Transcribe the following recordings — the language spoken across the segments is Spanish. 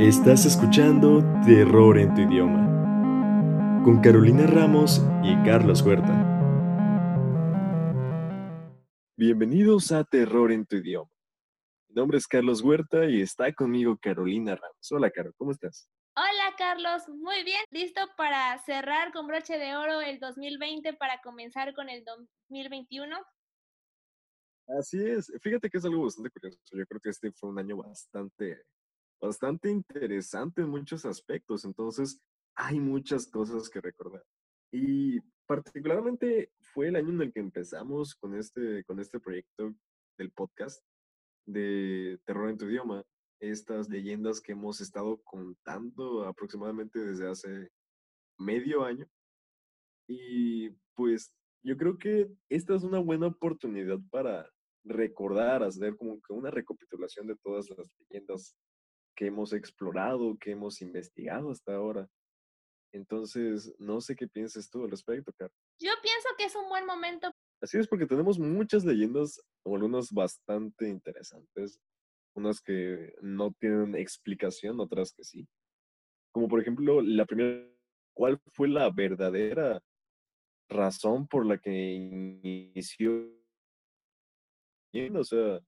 Estás escuchando Terror en tu idioma con Carolina Ramos y Carlos Huerta. Bienvenidos a Terror en tu idioma. Mi nombre es Carlos Huerta y está conmigo Carolina Ramos. Hola, Caro, ¿cómo estás? Hola Carlos, muy bien, listo para cerrar con broche de oro el 2020 para comenzar con el 2021. Así es, fíjate que es algo bastante curioso. Yo creo que este fue un año bastante bastante interesante en muchos aspectos, entonces hay muchas cosas que recordar. Y particularmente fue el año en el que empezamos con este, con este proyecto del podcast de Terror en tu idioma, estas leyendas que hemos estado contando aproximadamente desde hace medio año. Y pues yo creo que esta es una buena oportunidad para recordar, hacer como que una recapitulación de todas las leyendas que hemos explorado, que hemos investigado hasta ahora. Entonces, no sé qué piensas tú al respecto, Car. Yo pienso que es un buen momento. Así es, porque tenemos muchas leyendas, algunas bastante interesantes, unas que no tienen explicación, otras que sí. Como por ejemplo, la primera, ¿cuál fue la verdadera razón por la que inició? O sea,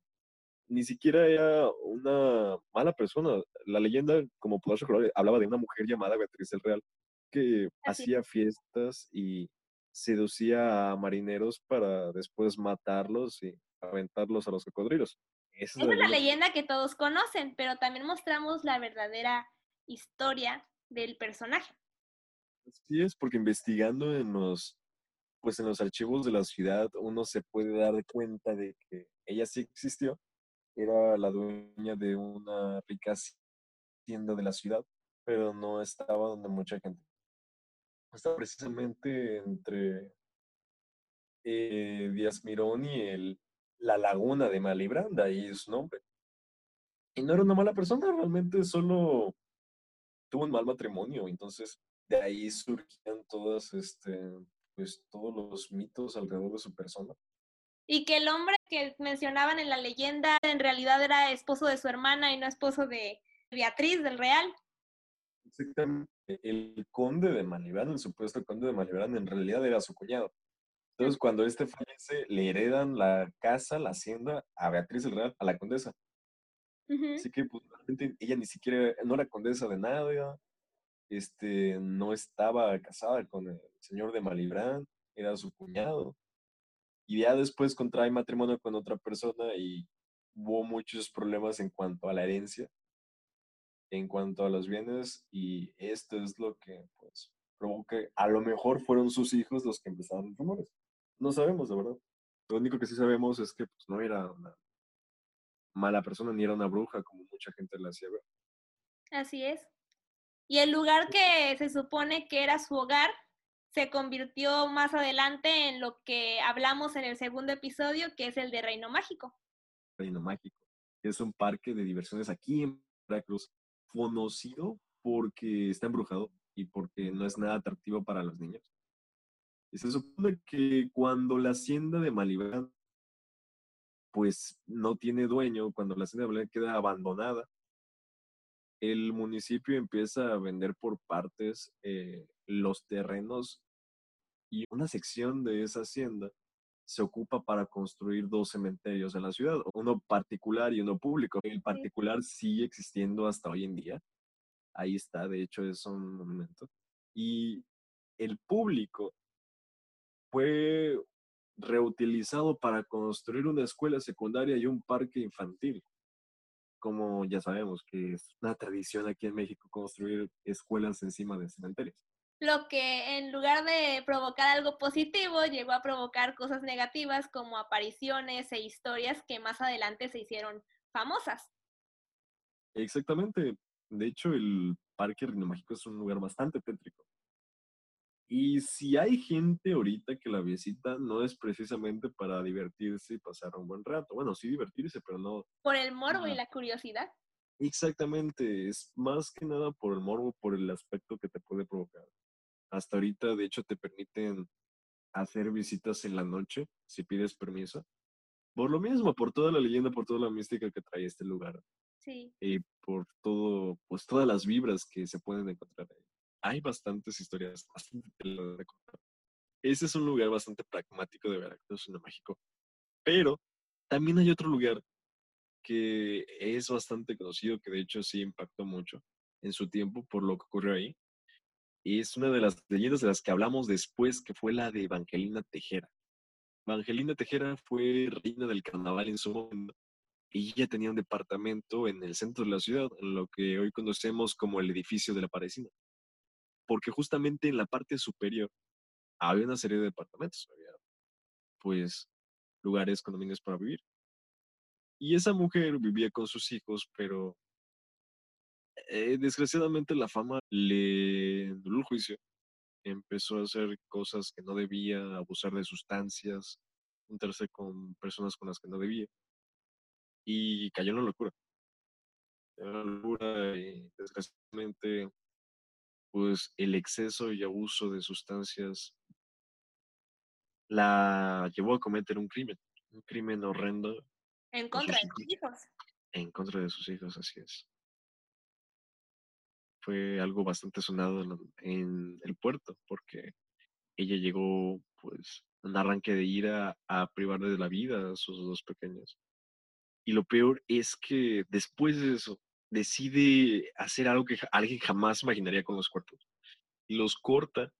ni siquiera era una mala persona. La leyenda, como podrás recordar, hablaba de una mujer llamada Beatriz del Real que hacía fiestas y seducía a marineros para después matarlos y aventarlos a los cocodrilos. Esa es, la, leyenda que todos conocen, pero también mostramos la verdadera historia del personaje. Sí es, porque investigando en los, pues en los archivos de la ciudad, uno se puede dar cuenta de que ella sí existió era la dueña de una rica hacienda de la ciudad, pero no estaba donde mucha gente. Estaba precisamente entre eh, Díaz Mirón y el, la laguna de Malibranda, es su nombre. Y no era una mala persona, realmente solo tuvo un mal matrimonio, entonces de ahí surgían todas, este, pues, todos los mitos alrededor de su persona y que el hombre que mencionaban en la leyenda en realidad era esposo de su hermana y no esposo de Beatriz del Real. Exactamente. El conde de Malibrán, el supuesto conde de Malibrán, en realidad era su cuñado. Entonces, cuando este fallece, le heredan la casa, la hacienda a Beatriz del Real, a la condesa. Así que, pues, realmente ella ni siquiera, no era condesa de nada, este, no estaba casada con el señor de Malibrán, era su cuñado y ya después contrae matrimonio con otra persona y hubo muchos problemas en cuanto a la herencia, en cuanto a los bienes y esto es lo que pues provoca, a lo mejor fueron sus hijos los que empezaron los rumores. No sabemos, de verdad. Lo único que sí sabemos es que pues no era una mala persona ni era una bruja como mucha gente la hacía ver. Así es. Y el lugar que se supone que era su hogar se convirtió más adelante en lo que hablamos en el segundo episodio, que es el de Reino Mágico. Reino Mágico. Es un parque de diversiones aquí en Veracruz, conocido porque está embrujado y porque no es nada atractivo para los niños. Y se supone que cuando la hacienda de Malibran pues no tiene dueño, cuando la hacienda de Malibran queda abandonada, el municipio empieza a vender por partes eh, los terrenos y una sección de esa hacienda se ocupa para construir dos cementerios en la ciudad, uno particular y uno público. El particular sigue existiendo hasta hoy en día. Ahí está, de hecho es un monumento. Y el público fue reutilizado para construir una escuela secundaria y un parque infantil como ya sabemos que es una tradición aquí en México construir escuelas encima de cementerios. Lo que en lugar de provocar algo positivo, llegó a provocar cosas negativas como apariciones e historias que más adelante se hicieron famosas. Exactamente. De hecho, el Parque Reino Mágico es un lugar bastante tétrico. Y si hay gente ahorita que la visita, no es precisamente para divertirse y pasar un buen rato. Bueno, sí divertirse, pero no. Por el morbo y la curiosidad. Exactamente, es más que nada por el morbo, por el aspecto que te puede provocar. Hasta ahorita, de hecho, te permiten hacer visitas en la noche si pides permiso. Por lo mismo, por toda la leyenda, por toda la mística que trae este lugar. Sí. Y por todo, pues todas las vibras que se pueden encontrar ahí. Hay bastantes historias, bastante de contar. Ese es un lugar bastante pragmático de Veracruz, en México. Pero también hay otro lugar que es bastante conocido, que de hecho sí impactó mucho en su tiempo por lo que ocurrió ahí. Y es una de las leyendas de las que hablamos después, que fue la de Evangelina Tejera. Evangelina Tejera fue reina del carnaval en su momento y ella tenía un departamento en el centro de la ciudad, en lo que hoy conocemos como el edificio de la parecida. Porque justamente en la parte superior había una serie de departamentos, había pues lugares, condominios para vivir. Y esa mujer vivía con sus hijos, pero eh, desgraciadamente la fama le duró el juicio. Empezó a hacer cosas que no debía, abusar de sustancias, juntarse con personas con las que no debía. Y cayó en la locura. En la locura y desgraciadamente, pues el exceso y abuso de sustancias la llevó a cometer un crimen, un crimen horrendo. En contra de sus hijos. En contra de sus hijos, así es. Fue algo bastante sonado en, el puerto, porque ella llegó, pues, un arranque de ira a privarle de la vida a sus dos pequeños. Y lo peor es que después de eso, decide hacer algo que alguien jamás imaginaría con los cuerpos. Los corta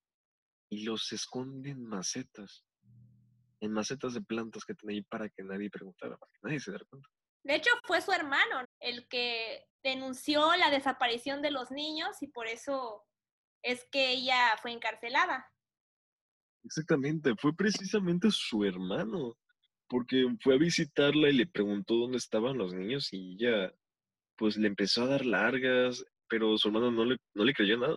y los esconde en macetas en macetas de plantas que tenía ahí para que nadie preguntara, para que nadie se diera cuenta. De hecho, fue su hermano el que denunció la desaparición de los niños y por eso es que ella fue encarcelada. Exactamente, fue precisamente su hermano, porque fue a visitarla y le preguntó dónde estaban los niños y ella pues le empezó a dar largas, pero su hermano no le, no le creyó nada.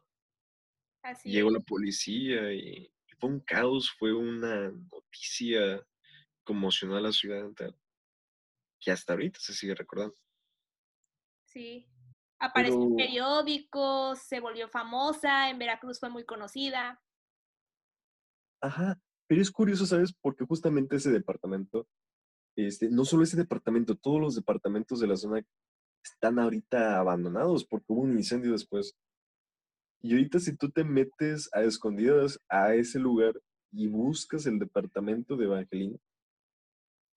Así Llegó la policía y fue un caos, fue una noticia conmocionó a la ciudad entera, que hasta ahorita se sigue recordando. Sí, apareció en periódicos, se volvió famosa, en Veracruz fue muy conocida. Ajá, pero es curioso, ¿sabes? Porque justamente ese departamento, este, no solo ese departamento, todos los departamentos de la zona están ahorita abandonados porque hubo un incendio después. Y ahorita si tú te metes a escondidas a ese lugar y buscas el departamento de Evangelina,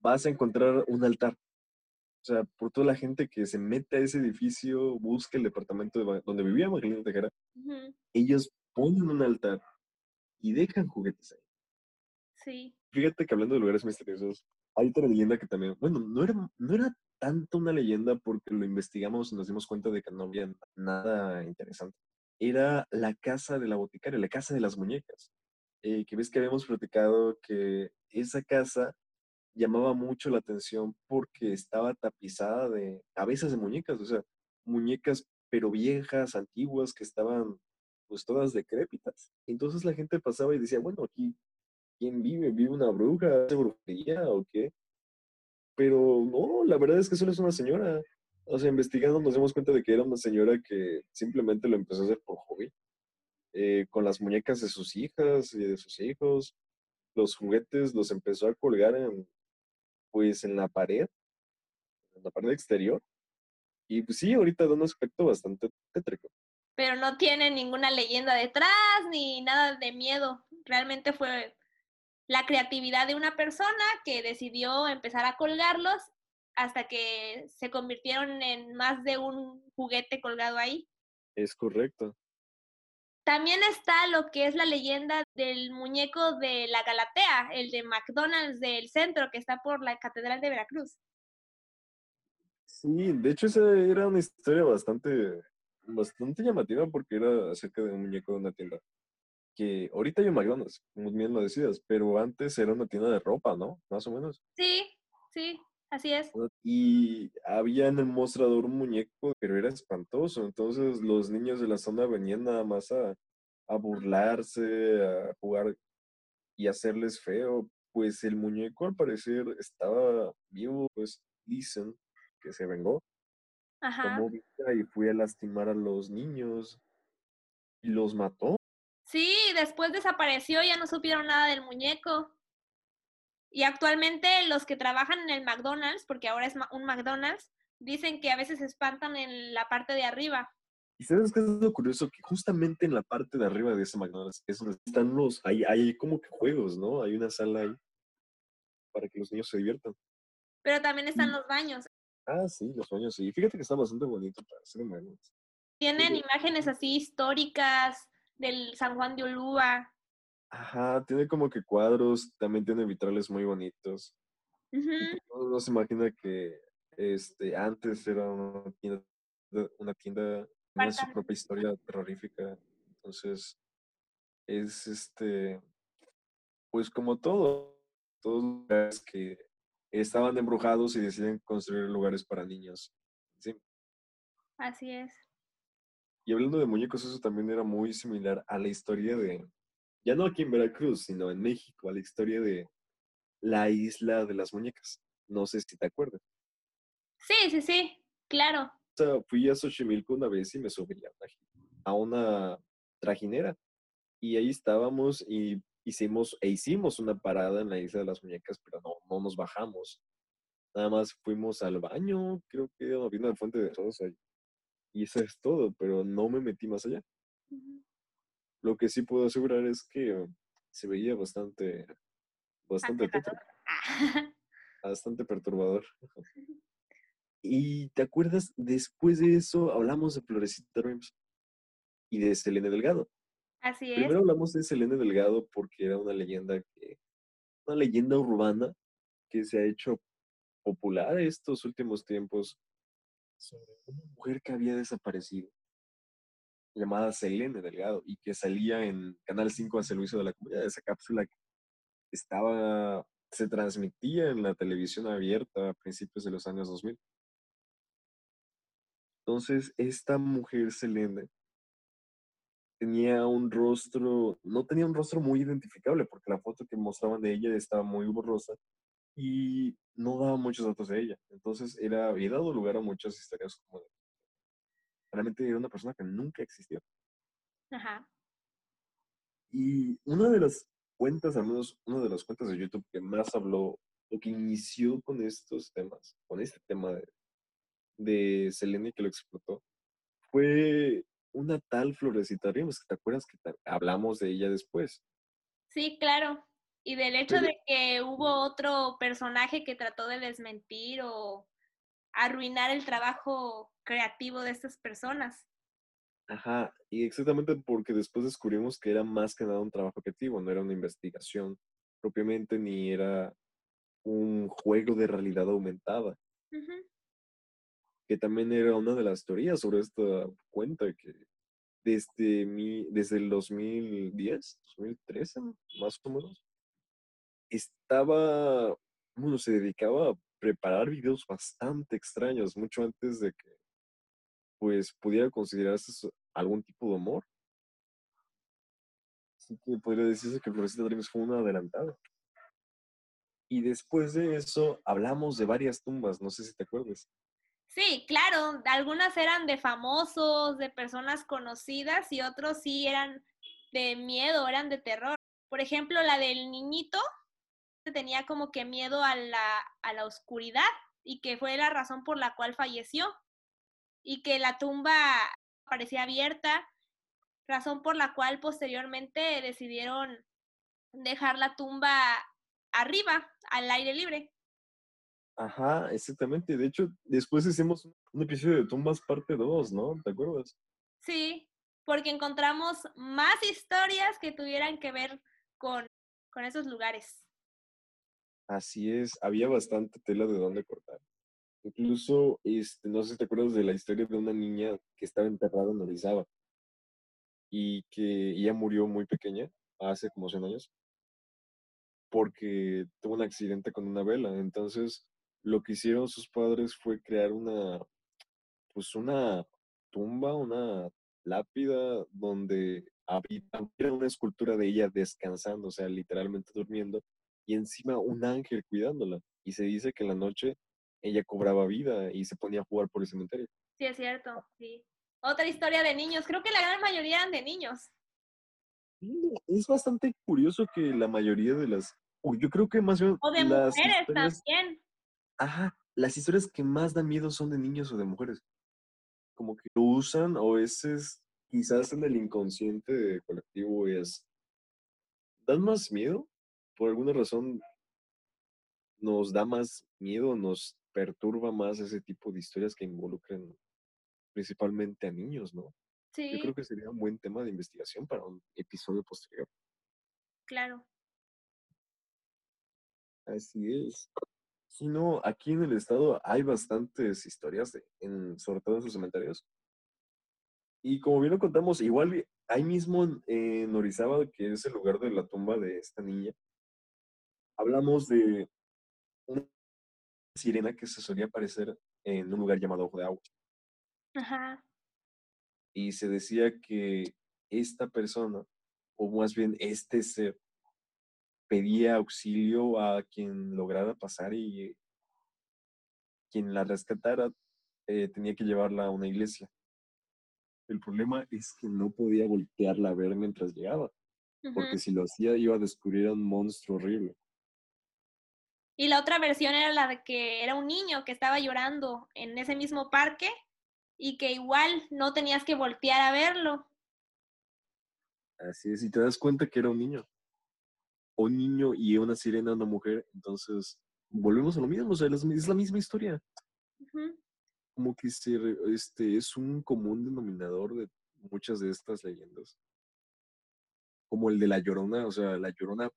vas a encontrar un altar. O sea, por toda la gente que se mete a ese edificio, busca el departamento de, donde vivía Evangelina Tejera, ellos ponen un altar y dejan juguetes ahí. Sí. Fíjate que hablando de lugares misteriosos, hay otra leyenda que también, bueno, no era, no era tanto una leyenda porque lo investigamos y nos dimos cuenta de que no había nada interesante era la casa de la boticaria, la casa de las muñecas. Eh, que ves que habíamos platicado que esa casa llamaba mucho la atención porque estaba tapizada de cabezas de muñecas, o sea, muñecas pero viejas, antiguas, que estaban pues todas decrépitas. Entonces la gente pasaba y decía, bueno, aquí, ¿quién vive? ¿Vive una bruja? ¿Hace brujería o qué? Pero no, la verdad es que solo es una señora. O sea, investigando nos dimos cuenta de que era una señora que simplemente lo empezó a hacer por hobby. Eh, con las muñecas de sus hijas y de sus hijos. Los juguetes los empezó a colgar en, pues, en la pared, en la pared exterior. Y pues sí, ahorita da un aspecto bastante tétrico. Pero no tiene ninguna leyenda detrás ni nada de miedo. Realmente fue la creatividad de una persona que decidió empezar a colgarlos hasta que se convirtieron en más de un juguete colgado ahí. Es correcto. También está lo que es la leyenda del muñeco de la Galatea, el de McDonald's del centro que está por la Catedral de Veracruz. Sí, de hecho esa era una historia bastante, bastante llamativa porque era acerca de un muñeco de una tienda. Que ahorita hay un McDonald's, como bien lo decías, pero antes era una tienda de ropa, ¿no? Más o menos. Sí, sí. Así es. Y había en el mostrador un muñeco, pero era espantoso. Entonces los niños de la zona venían nada más a, a burlarse, a jugar y hacerles feo. Pues el muñeco al parecer estaba vivo, pues dicen que se vengó. Ajá. y fue a lastimar a los niños y los mató. Sí, después desapareció, ya no supieron nada del muñeco. Y actualmente los que trabajan en el McDonald's, porque ahora es un McDonald's, dicen que a veces se espantan en la parte de arriba. Y sabes qué es lo curioso, que justamente en la parte de arriba de ese McDonald's es donde están los, hay, hay como que juegos, ¿no? Hay una sala ahí para que los niños se diviertan. Pero también están los baños. Ah, sí, los baños, sí. Fíjate que está bastante bonito para hacer un McDonald's. Tienen imágenes así históricas del San Juan de Ulúa. Ajá, tiene como que cuadros, también tiene vitrales muy bonitos. Ujú. No, se imagina que este antes era una tienda, una tienda tenía su propia historia terrorífica. Entonces, es este, pues como todo, todos los lugares que estaban embrujados y deciden construir lugares para niños. Sí. Así es. Y hablando de muñecos, eso también era muy similar a la historia de, ya no aquí en Veracruz, sino en México, a la historia de la isla de las muñecas. No sé si te acuerdas. Sí, sí, sí, claro. O sea, fui a Xochimilco una vez y me subí a una, trajinera. Y ahí estábamos y hicimos, e hicimos una parada en la isla de las muñecas, pero no, no nos bajamos. Nada más fuimos al baño, creo que había una fuente de rosa ahí. Y eso es todo, pero no me metí más allá. Lo que sí puedo asegurar es que se veía bastante, bastante Ah, bastante perturbador. Y te acuerdas, después de eso hablamos de Florecita Dreams y de Selene Delgado. Así es. Primero hablamos de Selene Delgado porque era una leyenda que, una leyenda urbana que se ha hecho popular estos últimos tiempos sobre una mujer que había desaparecido llamada Selene Delgado y que salía en Canal 5 a servicio de la comunidad. Esa cápsula que estaba, se transmitía en la televisión abierta a principios de los años 2000. Entonces, esta mujer Selene tenía un rostro, no tenía un rostro muy identificable porque la foto que mostraban de ella estaba muy borrosa y no daba muchos datos de ella. Entonces, era, había dado lugar a muchas historias como realmente era una persona que nunca existió. Ajá. Y una de las cuentas, al menos una de las cuentas de YouTube que más habló o que inició con estos temas, con este tema de, de Selene que lo explotó, fue una tal Florecita Ríos, que te acuerdas que hablamos de ella después. Sí, claro. Y del hecho Pero- de que hubo otro personaje que trató de desmentir o arruinar el trabajo creativo de estas personas. Ajá, y exactamente porque después descubrimos que era más que nada un trabajo creativo, no era una investigación propiamente, ni era un juego de realidad aumentada. Que también era una de las teorías sobre esta cuenta que desde, mi, desde el 2010, 2013, más o menos, estaba, bueno, se dedicaba preparar videos bastante extraños, mucho antes de que, pues, pudiera considerarse algún tipo de humor. Así que podría decirse que Florecita Dreams fue una adelantada. Y después de eso, hablamos de varias tumbas, no sé si te acuerdas. Sí, claro, algunas eran de famosos, de personas conocidas y otros sí eran de miedo, eran de terror. Por ejemplo, la del niñito tenía como que miedo a la, a la oscuridad y que fue la razón por la cual falleció y que la tumba parecía abierta, razón por la cual posteriormente decidieron dejar la tumba arriba, al aire libre. Ajá, exactamente. De hecho, después hicimos un- episodio de Tumbas parte 2, ¿no? ¿Te acuerdas? Sí, porque encontramos más historias que tuvieran que ver con, con esos lugares. Así es, había bastante tela de dónde cortar. Incluso, este, no sé si te acuerdas de la historia de una niña que estaba enterrada en Orizaba y que ella murió muy pequeña, hace como 100 años, porque tuvo un accidente con una vela. Entonces, lo que hicieron sus padres fue crear una, pues una tumba, una lápida donde había una escultura de ella descansando, o sea, literalmente durmiendo, y encima un ángel cuidándola. Y se dice que en la noche ella cobraba vida y se ponía a jugar por el cementerio. Sí, es cierto, sí. Otra historia de niños, creo que la gran mayoría eran de niños. Es bastante curioso que la mayoría de las, o yo creo que más bien O de las mujeres historias- también. Ajá, las historias que más dan miedo son de niños o de mujeres. Como que lo usan o veces quizás en el inconsciente colectivo es, dan más miedo, por alguna razón nos da más miedo, nos perturba más ese tipo de historias que involucren principalmente a niños, ¿no? Sí. Yo creo que sería un buen tema de investigación para un episodio posterior. Claro. Así es. Si no, aquí en el estado hay bastantes historias, de, en, sobre todo en sus cementerios. Y como bien lo contamos, igual ahí mismo en, en Orizaba, que es el lugar de la tumba de esta niña, hablamos de una sirena que se solía aparecer en un lugar llamado Ojo de Agua. Ajá. Y se decía que esta persona, o más bien este ser, pedía auxilio a quien lograra pasar y quien la rescatara eh, tenía que llevarla a una iglesia. El problema es que no podía voltearla a ver mientras llegaba, porque si lo hacía iba a descubrir a un monstruo horrible. Y la otra versión era la de que era un niño que estaba llorando en ese mismo parque y que igual no tenías que voltear a verlo. Así es, y te das cuenta que era un niño. Un niño y una sirena, una mujer, entonces volvemos a lo mismo, o sea, es la misma historia. Como que se, este, es un común denominador de muchas de estas leyendas. Como el de La Llorona, o sea, La Llorona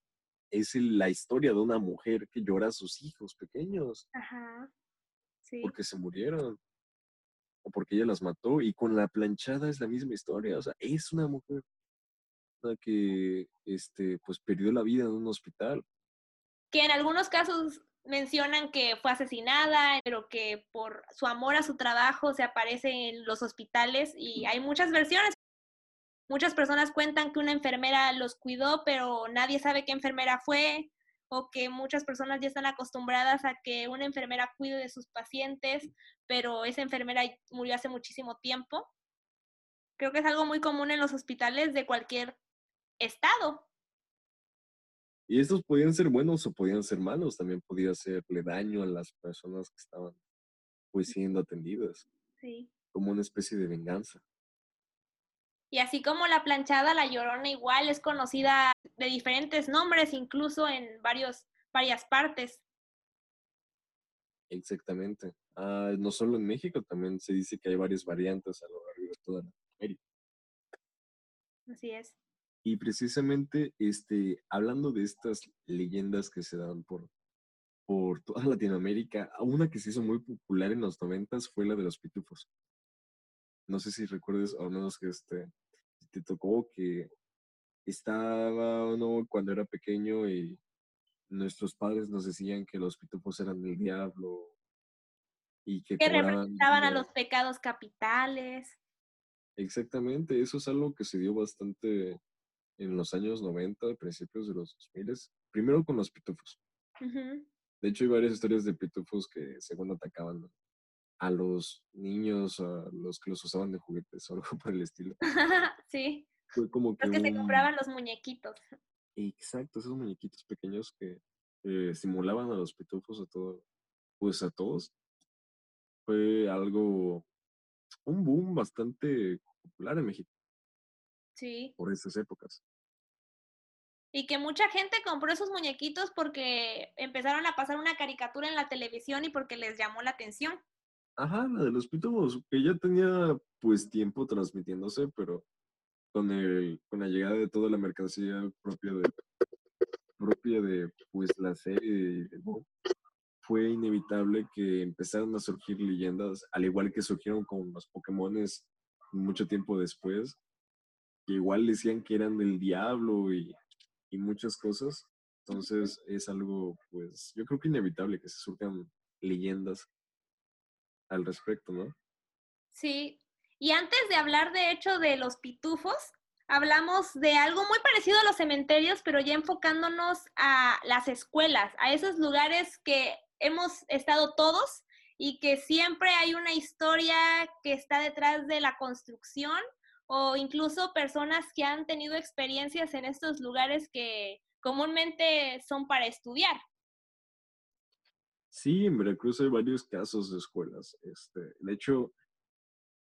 es la historia de una mujer que llora a sus hijos pequeños Ajá. Sí. porque se murieron o porque ella las mató y con la planchada es la misma historia, o sea, es una mujer la que, este, pues perdió la vida en un hospital. que en algunos casos mencionan que fue asesinada, pero que por su amor a su trabajo se aparece en los hospitales y hay muchas versiones. Muchas personas cuentan que una enfermera los cuidó, pero nadie sabe qué enfermera fue, o que muchas personas ya están acostumbradas a que una enfermera cuide de sus pacientes, pero esa enfermera murió hace muchísimo tiempo. Creo que es algo muy común en los hospitales de cualquier estado. Y estos podían ser buenos o podían ser malos, también podía hacerle daño a las personas que estaban pues siendo atendidas, Sí. como una especie de venganza. Y así como la planchada, la llorona igual es conocida de diferentes nombres, incluso en varios, varias partes. Exactamente. Ah, no solo en México, también se dice que hay varias variantes a lo largo de toda América. Así es. Y precisamente, este, hablando de estas leyendas que se dan por, por toda Latinoamérica, una que se hizo muy popular en los noventas fue la de los pitufos. No sé si recuerdes, o al menos que este, te tocó que estaba uno cuando era pequeño y nuestros padres nos decían que los pitufos eran el diablo y que representaban a los pecados capitales. Exactamente, eso es algo que se dio bastante en los años 90, principios de los 2000, primero con los pitufos. De hecho, hay varias historias de pitufos que según atacaban a los niños, a los que los usaban de juguetes o algo por el estilo. sí, Fue como que los que se compraban los muñequitos. Exacto, esos muñequitos pequeños que eh, simulaban a los pitufos a todo, pues a todos. Fue algo, un boom bastante popular en México Sí. por esas épocas. Y que mucha gente compró esos muñequitos porque empezaron a pasar una caricatura en la televisión y porque les llamó la atención. Ajá, la de los pitufos, que ya tenía pues tiempo transmitiéndose, pero con el, con la llegada de toda la mercancía propia de propia de pues la serie fue inevitable que empezaran a surgir leyendas, al igual que surgieron con los Pokémones mucho tiempo después, que igual decían que eran del diablo y, y muchas cosas. Entonces es algo, pues, yo creo que inevitable que se surjan leyendas al respecto, ¿no? Sí. Y antes de hablar, de hecho, de los pitufos, hablamos de algo muy parecido a los cementerios, pero ya enfocándonos a las escuelas, a esos lugares que hemos estado todos y que siempre hay una historia que está detrás de la construcción o incluso personas que han tenido experiencias en estos lugares que comúnmente son para estudiar. Sí, en Veracruz hay varios casos de escuelas. Este, de hecho,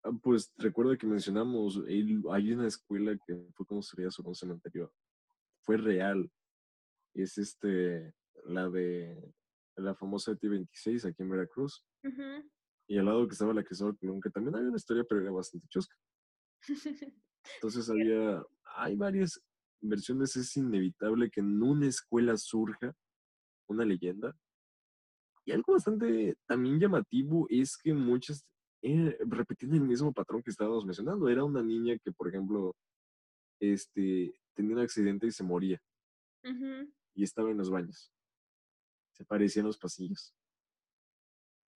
ah, pues recuerdo que mencionamos, hay una escuela que fue construida sobre un cementerio. Fue real. Es este, la de la famosa T26 aquí en Veracruz. Y al lado que estaba la Cristóbal Colón, que también había una historia, pero era bastante chusca. Entonces había, hay varias versiones, es inevitable que en una escuela surja una leyenda y algo bastante también llamativo es que muchas eh, repetían el mismo patrón que estábamos mencionando. Era una niña que, por ejemplo, este, tenía un accidente y se moría. Y estaba en los baños. Se parecía en los pasillos.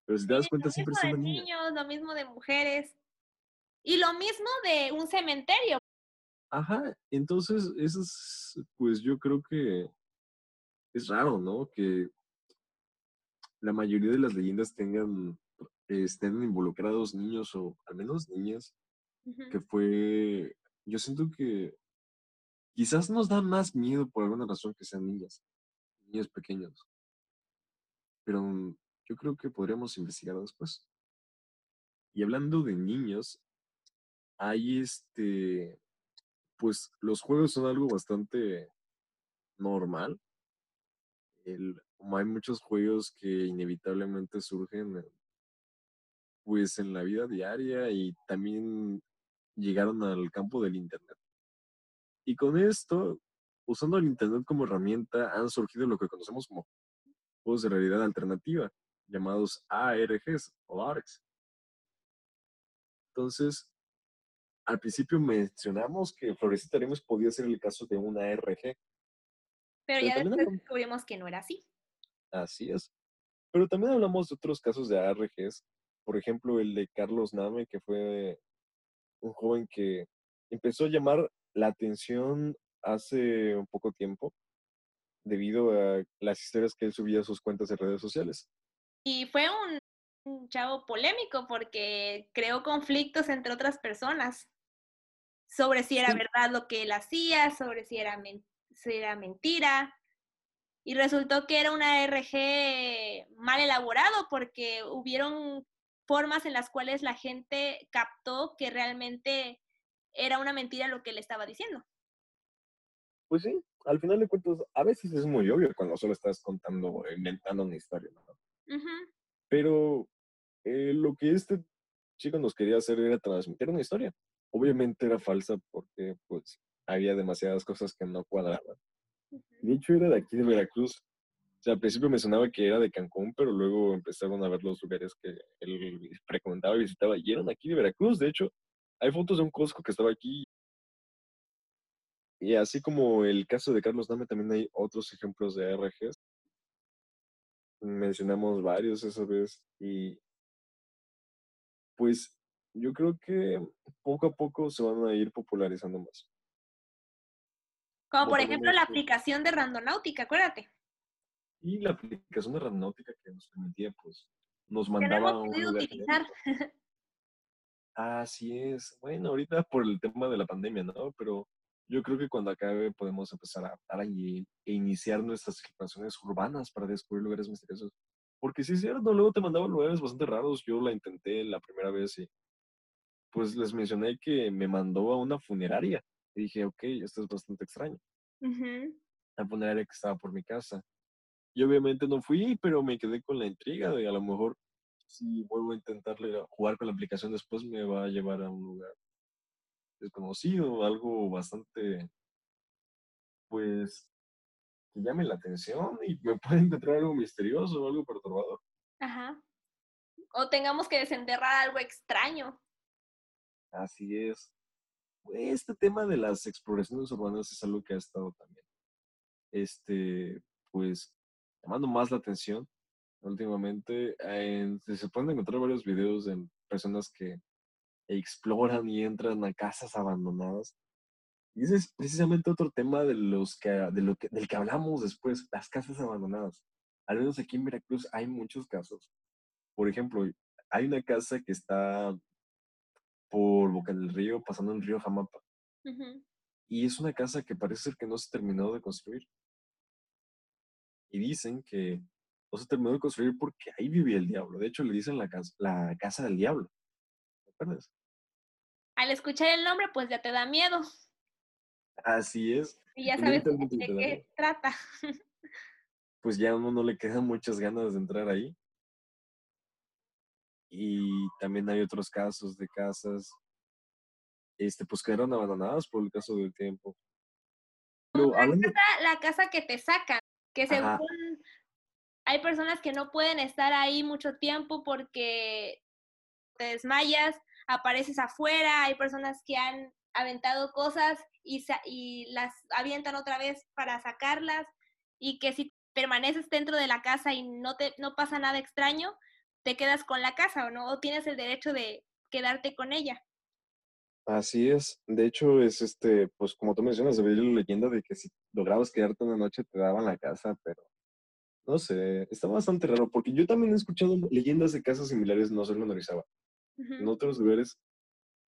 Pero si te das cuenta, siempre son niños, lo mismo de mujeres. Y lo mismo de un cementerio. Ajá, entonces, eso es, pues yo creo que es raro, ¿no? Que la mayoría de las leyendas tengan, estén involucrados niños o al menos niñas, que fue, yo siento que quizás nos da más miedo por alguna razón que sean niñas, niños pequeños. Pero yo creo que podríamos investigar después. Y hablando de niños, hay este, pues los juegos son algo bastante normal. Hay muchos juegos que inevitablemente surgen pues en la vida diaria y también llegaron al campo del Internet. Y con esto, usando el Internet como herramienta, han surgido lo que conocemos como juegos de realidad alternativa, llamados ARGs o ARGs. Entonces, al principio mencionamos que Florecita podía ser el caso de una ARG. Pero, ya después descubrimos que no era así. Así es. Pero también hablamos de otros casos de ARGs, por ejemplo, el de Carlos Name, que fue un joven que empezó a llamar la atención hace un poco tiempo debido a las historias que él subía a sus cuentas de redes sociales. Y fue un, chavo polémico porque creó conflictos entre otras personas sobre si era verdad lo que él hacía, sobre si era, si era mentira y resultó que era una RG mal elaborado porque hubieron formas en las cuales la gente captó que realmente era una mentira lo que le estaba diciendo. Pues sí, al final de cuentas, a veces es muy obvio cuando solo estás contando, inventando una historia, ¿no? Pero eh, lo que este chico nos quería hacer era transmitir una historia. Obviamente era falsa porque pues había demasiadas cosas que no cuadraban. De hecho, era de aquí de Veracruz. O sea, al principio me sonaba que era de Cancún, pero luego empezaron a ver los lugares que él recomendaba y visitaba. Y eran aquí de Veracruz. De hecho, hay fotos de un Costco que estaba aquí. Y así como el caso de Carlos Dame, también hay otros ejemplos de RGs. Mencionamos varios esa vez. Y pues yo creo que poco a poco se van a ir popularizando más. Como por ejemplo la aplicación de Randonáutica, acuérdate. Y la aplicación de Randonáutica que nos permitía, pues, nos mandaba un utilizar. Así es. Bueno, ahorita por el tema de la pandemia, ¿no? Pero yo creo que cuando acabe podemos empezar a, a, e iniciar nuestras exploraciones urbanas para descubrir lugares misteriosos. Porque sí es cierto, luego te mandaban lugares bastante raros. Yo la intenté la primera vez y pues les mencioné que me mandó a una funeraria. Y dije, ok, esto es bastante extraño. La funeraria que estaba por mi casa. Y obviamente no fui, pero me quedé con la intriga de a lo mejor si vuelvo a intentarle jugar con la aplicación después me va a llevar a un lugar desconocido, algo bastante, pues, que llame la atención y me puede encontrar algo misterioso, algo perturbador. Ajá. O tengamos que desenterrar algo extraño. Así es este tema de las exploraciones urbanas es algo que ha estado también, este, pues, llamando más la atención últimamente. se pueden encontrar varios videos de personas que exploran y entran a casas abandonadas. Y ese es precisamente otro tema de los que, de lo que, del que hablamos después, las casas abandonadas. Al menos aquí en Veracruz hay muchos casos. Por ejemplo, hay una casa que está por Boca del Río, pasando el río Jamapa. Y es una casa que parece ser que no se terminó de construir. Y dicen que no se terminó de construir porque ahí vivía el diablo. De hecho, le dicen la casa, la casa del diablo. ¿Te acuerdas? Al escuchar el nombre, pues ya te da miedo. Así es. Y ya sabes de qué trata. Pues ya a uno no le quedan muchas ganas de entrar ahí. Y también hay otros casos de casas, este, pues quedaron abandonadas por el caso del tiempo. la, casa, que te sacan, que según hay personas que no pueden estar ahí mucho tiempo porque te desmayas, apareces afuera, hay personas que han aventado cosas y, y las avientan otra vez para sacarlas y que si permaneces dentro de la casa y no te no pasa nada extraño, te quedas con la casa o no o tienes el derecho de quedarte con ella. Así es. De hecho, es este, pues como tú mencionas, había la leyenda de que si lograbas quedarte una noche te daban la casa, pero no sé, está bastante raro, porque yo también he escuchado leyendas de casas similares, no solo en Orizaba, en otros lugares,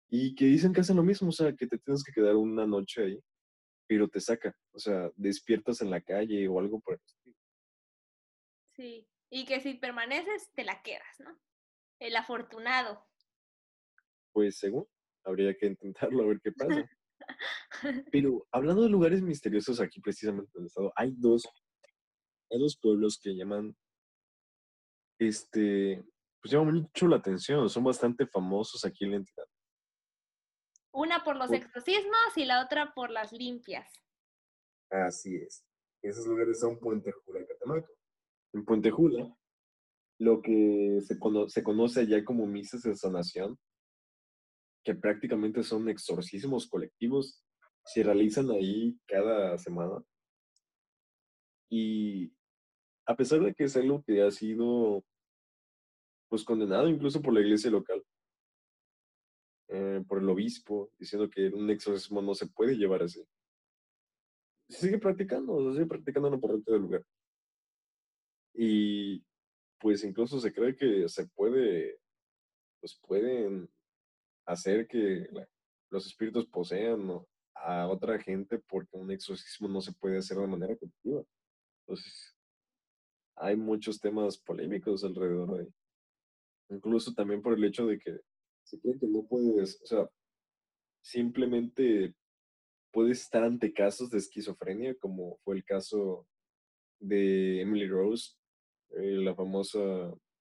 y que dicen que hacen lo mismo, o sea, que te tienes que quedar una noche ahí, pero te saca, o sea, despiertas en la calle o algo por el estilo. Sí, y que si permaneces, te la quedas, ¿no? El afortunado. Pues según, habría que intentarlo a ver qué pasa. Pero hablando de lugares misteriosos aquí precisamente en el estado, hay dos hay dos pueblos que llaman, este, pues llaman mucho la atención, son bastante famosos aquí en la entidad. Una por los exorcismos y la otra por las limpias. Así es. Esos lugares son Puente Jula y Catemaco. En Puente Jula, lo que se, se conoce allá como misas de sanación, que prácticamente son exorcismos colectivos, se realizan ahí cada semana. Y a pesar de que es algo que ha sido pues condenado incluso por la iglesia local, eh, por el obispo, diciendo que un exorcismo no se puede llevar así. Se sigue practicando, se sigue practicando en la parroquia del lugar. Y pues incluso se cree que se puede, pues pueden hacer que los espíritus posean a otra gente porque un exorcismo no se puede hacer de manera colectiva. Entonces, hay muchos temas polémicos alrededor de. Incluso también por el hecho de que se cree que no puedes, o sea, simplemente puedes estar ante casos de esquizofrenia, como fue el caso de Emily Rose, eh, la famosa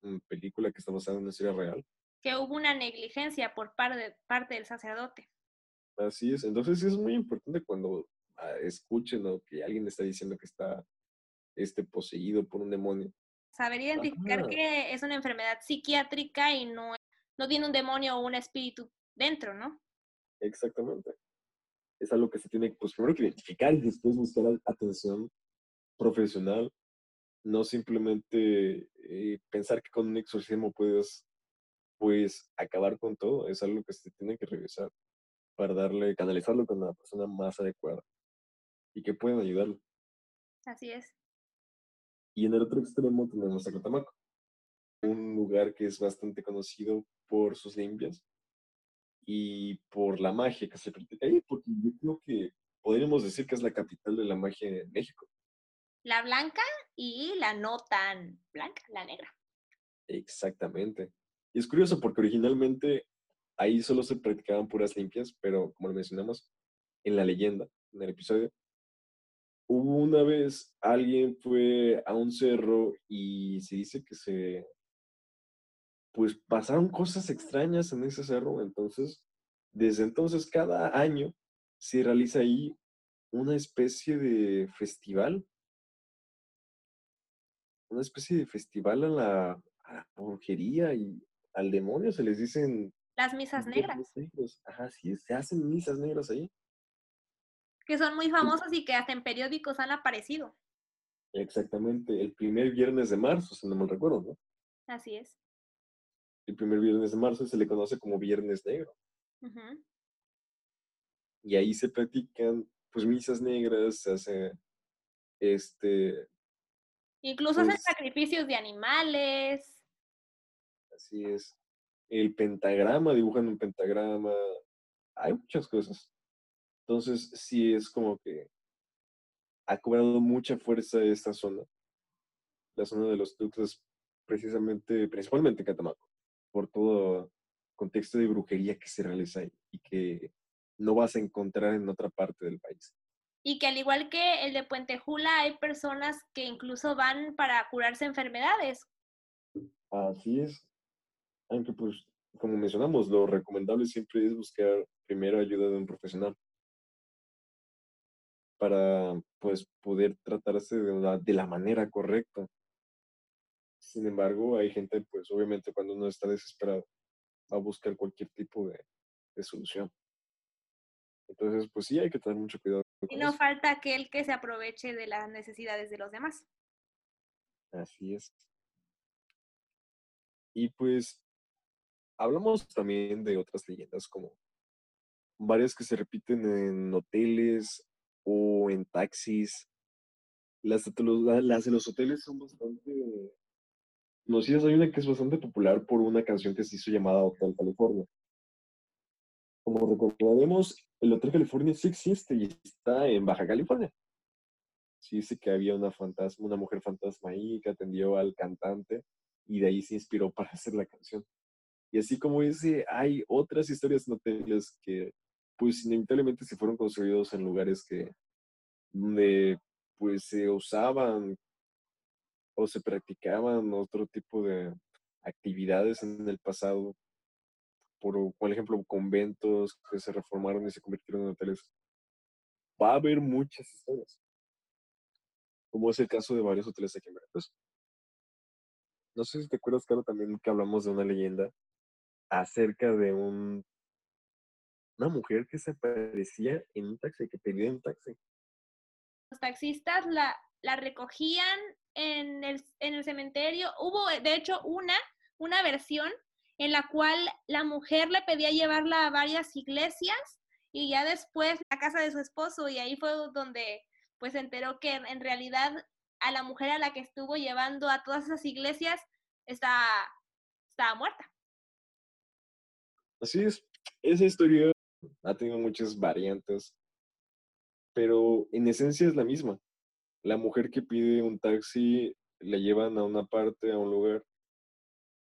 mm, película que está basada en una historia real. Que hubo una negligencia por parte, parte del sacerdote. Así es, entonces es muy importante cuando ah, escuchen o que alguien está diciendo que está este, poseído por un demonio. Saber identificar que es una enfermedad psiquiátrica y no, no tiene un demonio o un espíritu dentro, ¿no? Exactamente. Es algo que se tiene, pues primero que identificar y después buscar atención profesional. No simplemente eh, pensar que con un exorcismo puedes, pues, acabar con todo. Es algo que se tiene que revisar para darle, canalizarlo con la persona más adecuada y que puedan ayudarlo. Así es. Y en el otro extremo tenemos a Catamaco, un lugar que es bastante conocido por sus limpias y por la magia que se practica ahí, porque yo creo que podríamos decir que es la capital de la magia en México. La blanca y la no tan blanca, la negra. Exactamente. Y es curioso porque originalmente ahí solo se practicaban puras limpias, pero como lo mencionamos en la leyenda, en el episodio, Hubo una vez, alguien fue a un cerro y se dice que se, pues pasaron cosas extrañas en ese cerro, entonces, desde entonces, cada año se realiza ahí una especie de festival, una especie de festival a la, a brujería y al demonio, se les dicen... Las misas negras. Ajá, sí, se hacen misas negras ahí que son muy famosos y que hasta en periódicos han aparecido. Exactamente, el primer viernes de marzo, si no me recuerdo, ¿no? Así es. El primer viernes de marzo se le conoce como Viernes Negro. Y ahí se practican, pues, misas negras, se hace, este... Incluso hacen pues sacrificios de animales. Así es. El pentagrama, dibujan un pentagrama. Hay muchas cosas. Entonces, sí es como que ha cobrado mucha fuerza esta zona. la zona de los ductos precisamente, principalmente Catamaco, por todo contexto de brujería que se realiza ahí y que no vas a encontrar en otra parte del país. Y que al igual que el de Puente Jula, hay personas que incluso van para curarse enfermedades. Así es. Aunque pues, como mencionamos, lo recomendable siempre es buscar primero ayuda de un profesional para pues poder tratarse de, una, de la manera correcta. Sin embargo, hay gente, pues obviamente cuando uno está desesperado, va a buscar cualquier tipo de, de solución. Entonces, pues sí, hay que tener mucho cuidado. Y no falta aquel que se aproveche de las necesidades de los demás. Así es. Y pues hablamos también de otras leyendas como varias que se repiten en hoteles o en taxis. Las de los, las de los hoteles son bastante conocidas. Hay una que es bastante popular por una canción que se hizo llamada Hotel California. Como recordaremos, el Hotel California sí existe y está en Baja California. Sí dice que había una mujer fantasma ahí que atendió al cantante y de ahí se inspiró para hacer la canción. Y así como dice, hay otras historias en hoteles que pues inevitablemente se fueron construidos en lugares que donde pues se usaban o se practicaban otro tipo de actividades en el pasado, por, por ejemplo, conventos que se reformaron y se convirtieron en hoteles. Va a haber muchas historias, como es el caso de varios hoteles aquí en Veracruz. No sé si te acuerdas, Carlos, también que hablamos de una leyenda acerca de un una mujer que se aparecía en un taxi, que pedía un taxi. Los taxistas la, la recogían en el, en el cementerio. Hubo, de hecho, una, una versión en la cual la mujer le pedía llevarla a varias iglesias y ya después a casa de su esposo y ahí fue donde pues se enteró que en realidad a la mujer a la que estuvo llevando a todas esas iglesias está, estaba muerta. Así es, esa historia ha tenido muchas variantes, pero en esencia es la misma. La mujer que pide un taxi la llevan a una parte, a un lugar,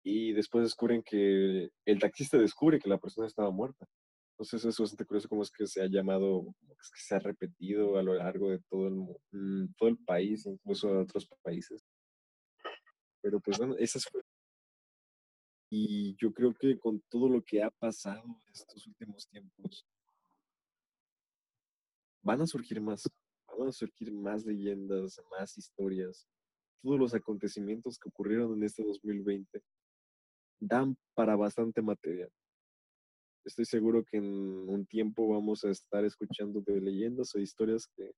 y después descubren que el taxista descubre que la persona estaba muerta. Entonces es bastante curioso cómo es que se ha llamado, es que se ha repetido a lo largo de todo el, mm, todo el país, incluso de otros países. Pero pues bueno, esas fue y yo creo que con todo lo que ha pasado estos últimos tiempos, van a surgir más, van a surgir más leyendas, más historias. Todos los acontecimientos que ocurrieron en este 2020 dan para bastante material. Estoy seguro que en un tiempo vamos a estar escuchando de leyendas o historias que,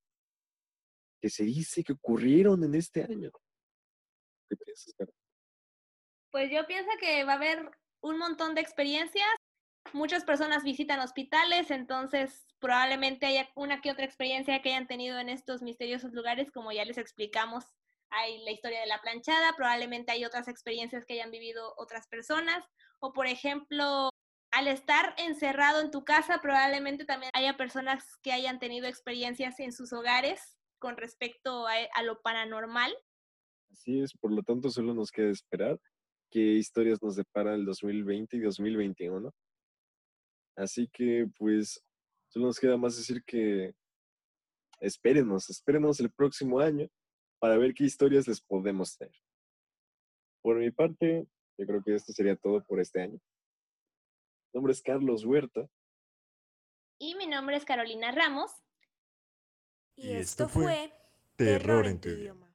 que se dice que ocurrieron en este año. ¿Qué piensas? Pues yo pienso que va a haber un montón de experiencias. Muchas personas visitan hospitales, entonces probablemente haya una que otra experiencia que hayan tenido en estos misteriosos lugares, como ya les explicamos. Hay la historia de la planchada, probablemente hay otras experiencias que hayan vivido otras personas, o por ejemplo, al estar encerrado en tu casa, probablemente también haya personas que hayan tenido experiencias en sus hogares con respecto a, lo paranormal. Así es, por lo tanto solo nos queda esperar qué historias nos depara el 2020 y 2021. Así que pues solo nos queda más decir que espérenos, espérenos el próximo año para ver qué historias les podemos traer. Por mi parte, yo creo que esto sería todo por este año. Mi nombre es Carlos Huerta. Y mi nombre es Carolina Ramos. Y esto fue Terror en tu idioma.